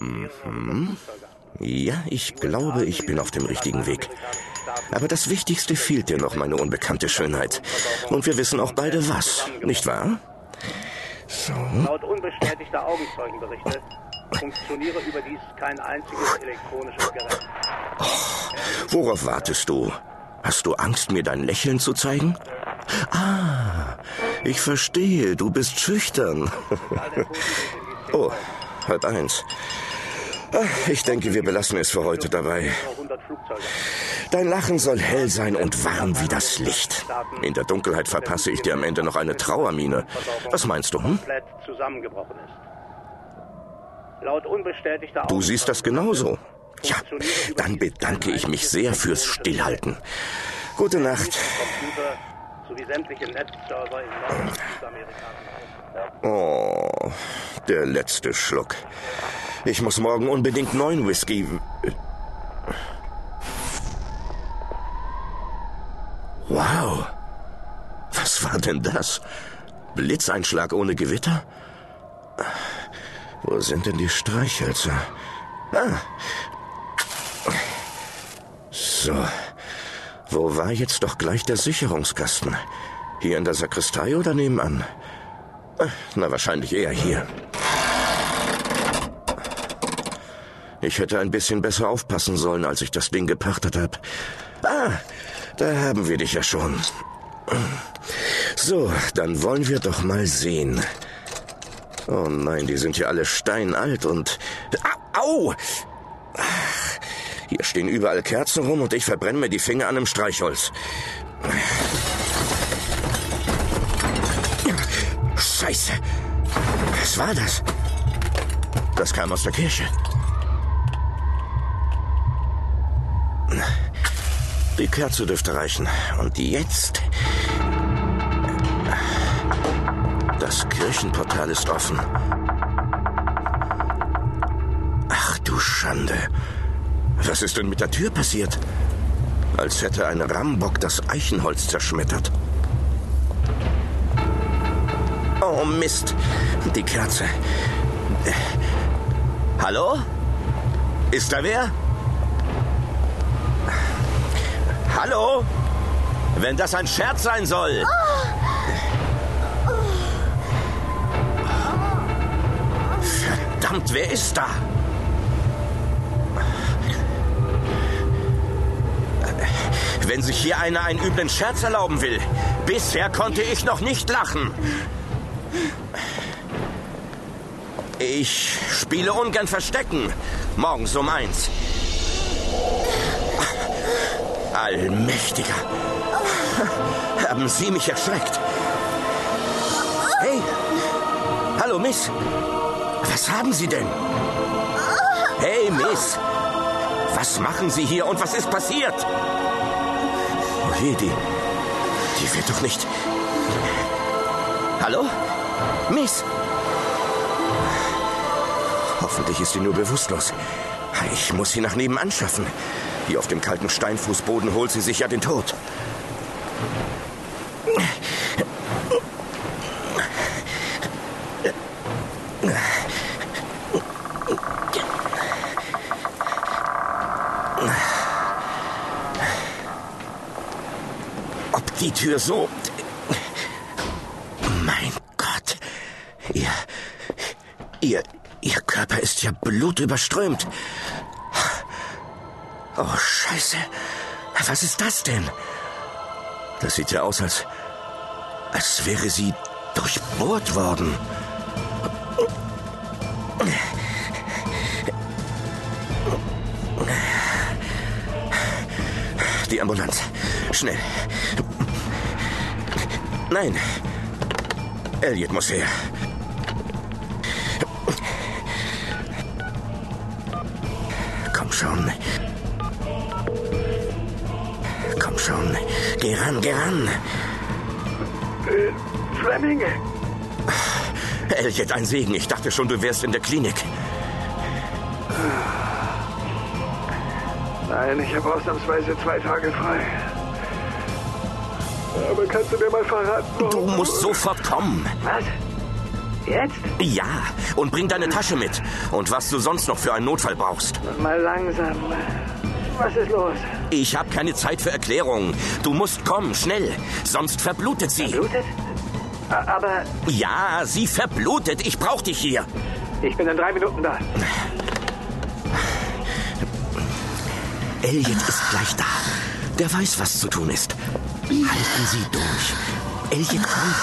Mhm. Ja, ich glaube, ich bin auf dem richtigen Weg. Aber das Wichtigste fehlt dir noch, meine unbekannte Schönheit. Und wir wissen auch beide was, nicht wahr? So. Laut unbestätigter Augenzeugenberichte funktioniere überdies kein einziges elektronisches Gerät. Oh, worauf wartest du? Hast du Angst, mir dein Lächeln zu zeigen? Ah, ich verstehe, du bist schüchtern. Oh, halb eins. Ich denke, wir belassen es für heute dabei. Dein Lachen soll hell sein und warm wie das Licht. In der Dunkelheit verpasse ich dir am Ende noch eine Trauermine. Was meinst du? Hm? Du siehst das genauso. Ja, dann bedanke ich mich sehr fürs Stillhalten. Gute Nacht. Oh, der letzte Schluck. Ich muss morgen unbedingt neuen Whisky. Wow. Was war denn das? Blitzeinschlag ohne Gewitter? Wo sind denn die Streichhölzer? Ah. So. Wo war jetzt doch gleich der Sicherungskasten? Hier in der Sakristei oder nebenan? Na, wahrscheinlich eher hier. Ich hätte ein bisschen besser aufpassen sollen, als ich das Ding gepachtet habe. Ah, da haben wir dich ja schon. So, dann wollen wir doch mal sehen. Oh nein, die sind ja alle steinalt und... Au! Hier stehen überall Kerzen rum und ich verbrenne mir die Finger an einem Streichholz. Scheiße! Was war das? Das kam aus der Kirche. Die Kerze dürfte reichen. Und jetzt. Das Kirchenportal ist offen. Ach du Schande. Was ist denn mit der Tür passiert? Als hätte ein Rambock das Eichenholz zerschmettert. Oh Mist. Die Kerze. Hallo? Ist da wer? Hallo? Wenn das ein Scherz sein soll. Verdammt, wer ist da? Wenn sich hier einer einen üblen Scherz erlauben will. Bisher konnte ich noch nicht lachen. Ich spiele ungern Verstecken. Morgens um eins. Allmächtiger. Haben Sie mich erschreckt? Hey! Hallo, Miss. Was haben Sie denn? Hey, Miss. Was machen Sie hier und was ist passiert? Je, die. Die wird doch nicht. Hallo? Miss? Hoffentlich ist sie nur bewusstlos. Ich muss sie nach nebenan schaffen. Hier auf dem kalten Steinfußboden holt sie sich ja den Tod. Die Tür so... Mein Gott. Ihr... Ihr... Ihr Körper ist ja blutüberströmt. Oh, Scheiße. Was ist das denn? Das sieht ja aus, als, als wäre sie durchbohrt worden. Die Ambulanz. Schnell. Nein. Elliot muss her. Komm schon. schon. Geh ran, geh ran. Äh, Fleming? Elliot, ein Segen. Ich dachte schon, du wärst in der Klinik. Nein, ich habe ausnahmsweise zwei Tage frei. Aber kannst du mir mal verraten? Du musst sofort kommen. Was? Jetzt? Ja, und bring deine Tasche mit. Und was du sonst noch für einen Notfall brauchst. Mal langsam. Was ist los? Ich habe keine Zeit für Erklärungen. Du musst kommen, schnell. Sonst verblutet sie. Blutet? A- Aber Ja, sie verblutet. Ich brauch dich hier. ich bin in drei Minuten da. Elliot ist gleich da. Der weiß, was zu tun ist. Halten Sie durch. Elliot kommt.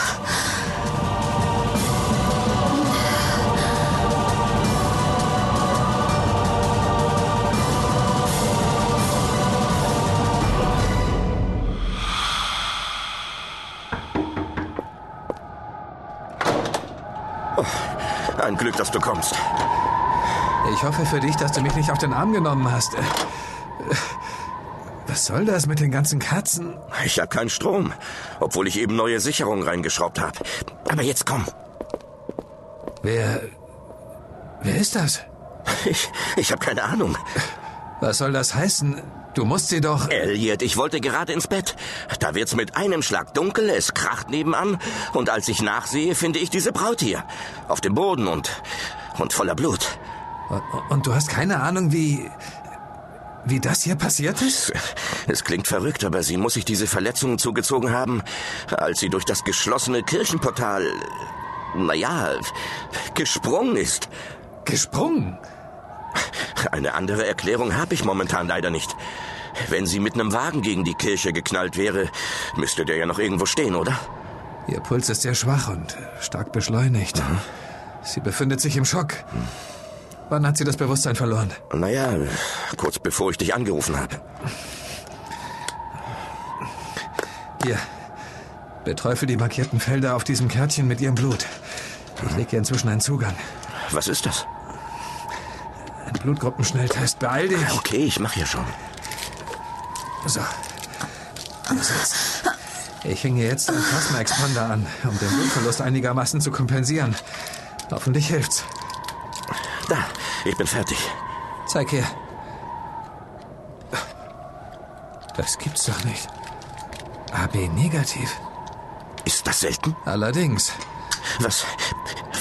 Oh, ein Glück, dass du kommst. Ich hoffe für dich, dass du mich nicht auf den Arm genommen hast. Was soll das mit den ganzen Katzen? Ich habe keinen Strom, obwohl ich eben neue Sicherungen reingeschraubt habe. Aber jetzt komm. Wer. Wer ist das? Ich, ich habe keine Ahnung. Was soll das heißen? Du musst sie doch. Elliot, ich wollte gerade ins Bett. Da wird's mit einem Schlag dunkel, es kracht nebenan und als ich nachsehe, finde ich diese Braut hier. Auf dem Boden und, und voller Blut. Und, und du hast keine Ahnung, wie. Wie das hier passiert ist? Es klingt verrückt, aber sie muss sich diese Verletzungen zugezogen haben, als sie durch das geschlossene Kirchenportal, naja, gesprungen ist. Gesprungen? Eine andere Erklärung habe ich momentan leider nicht. Wenn sie mit einem Wagen gegen die Kirche geknallt wäre, müsste der ja noch irgendwo stehen, oder? Ihr Puls ist sehr schwach und stark beschleunigt. Sie befindet sich im Schock. Wann hat sie das Bewusstsein verloren? Naja, kurz bevor ich dich angerufen habe. Hier. Beträufel die markierten Felder auf diesem Kärtchen mit ihrem Blut. Ich lege inzwischen einen Zugang. Was ist das? Ein Blutgruppenschnelltest. Beeil dich. Okay, ich mache ja schon. So. Ich hänge jetzt einen Plasma-Expander an, um den Blutverlust einigermaßen zu kompensieren. Hoffentlich hilft's. Ich bin fertig. Zeig her. Das gibt's doch nicht. AB negativ. Ist das selten? Allerdings. Was,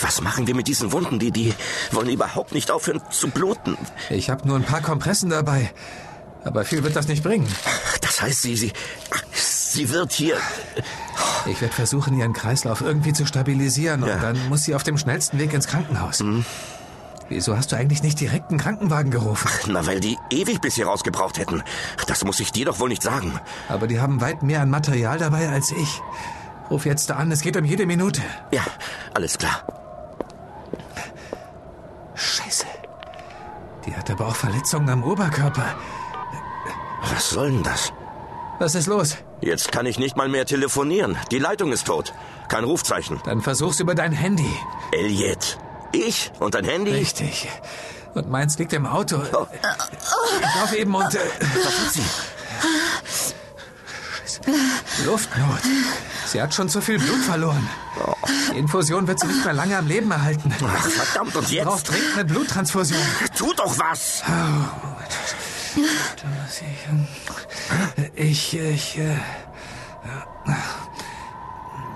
was machen wir mit diesen Wunden? Die, die wollen überhaupt nicht aufhören zu bluten. Ich habe nur ein paar Kompressen dabei. Aber viel wird das nicht bringen. Das heißt, sie, sie, sie wird hier. Ich werde versuchen, ihren Kreislauf irgendwie zu stabilisieren und Ja. dann muss sie auf dem schnellsten Weg ins Krankenhaus. Wieso hast du eigentlich nicht direkt einen Krankenwagen gerufen? Na, weil die ewig bis hier rausgebraucht hätten. Das muss ich dir doch wohl nicht sagen. Aber die haben weit mehr an Material dabei als ich. Ruf jetzt an, es geht um jede Minute. Ja, alles klar. Scheiße. Die hat aber auch Verletzungen am Oberkörper. Was soll denn das? Was ist los? Jetzt kann ich nicht mal mehr telefonieren. Die Leitung ist tot. Kein Rufzeichen. Dann versuch's über dein Handy. Elliot. Ich und dein Handy? Richtig. Und meins liegt im Auto. Oh. Ich laufe eben und... Äh, Was hat sie? Luftnot. Sie hat schon zu viel Blut verloren. Die Infusion wird sie nicht mehr lange am Leben erhalten. Ach, verdammt, und Sie braucht jetzt? dringend eine Bluttransfusion. Tu doch was! Ich, ich, äh,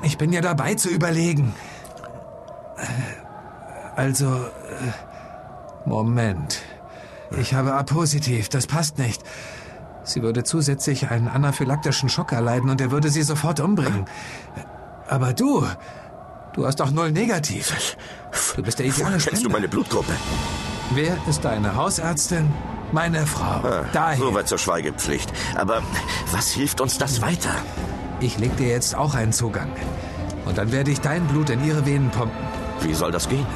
ich bin ja dabei zu überlegen. Also, äh, Moment. Ich habe A-positiv, das passt nicht. Sie würde zusätzlich einen anaphylaktischen Schock erleiden und er würde sie sofort umbringen. Aber du, du hast doch null negativ. Du bist der ideale Woher kennst du Spender. meine Blutgruppe? Wer ist deine Hausärztin? Meine Frau. Ah, Daher. Soweit zur Schweigepflicht. Aber was hilft uns das weiter? Ich leg dir jetzt auch einen Zugang. Und dann werde ich dein Blut in ihre Venen pumpen. Wie soll das gehen?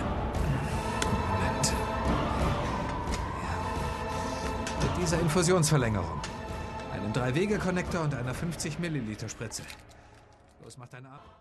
Dieser Infusionsverlängerung. Einem 3-Wege-Konnektor und einer 50 Milliliter Spritze. Los, mach deine Arme.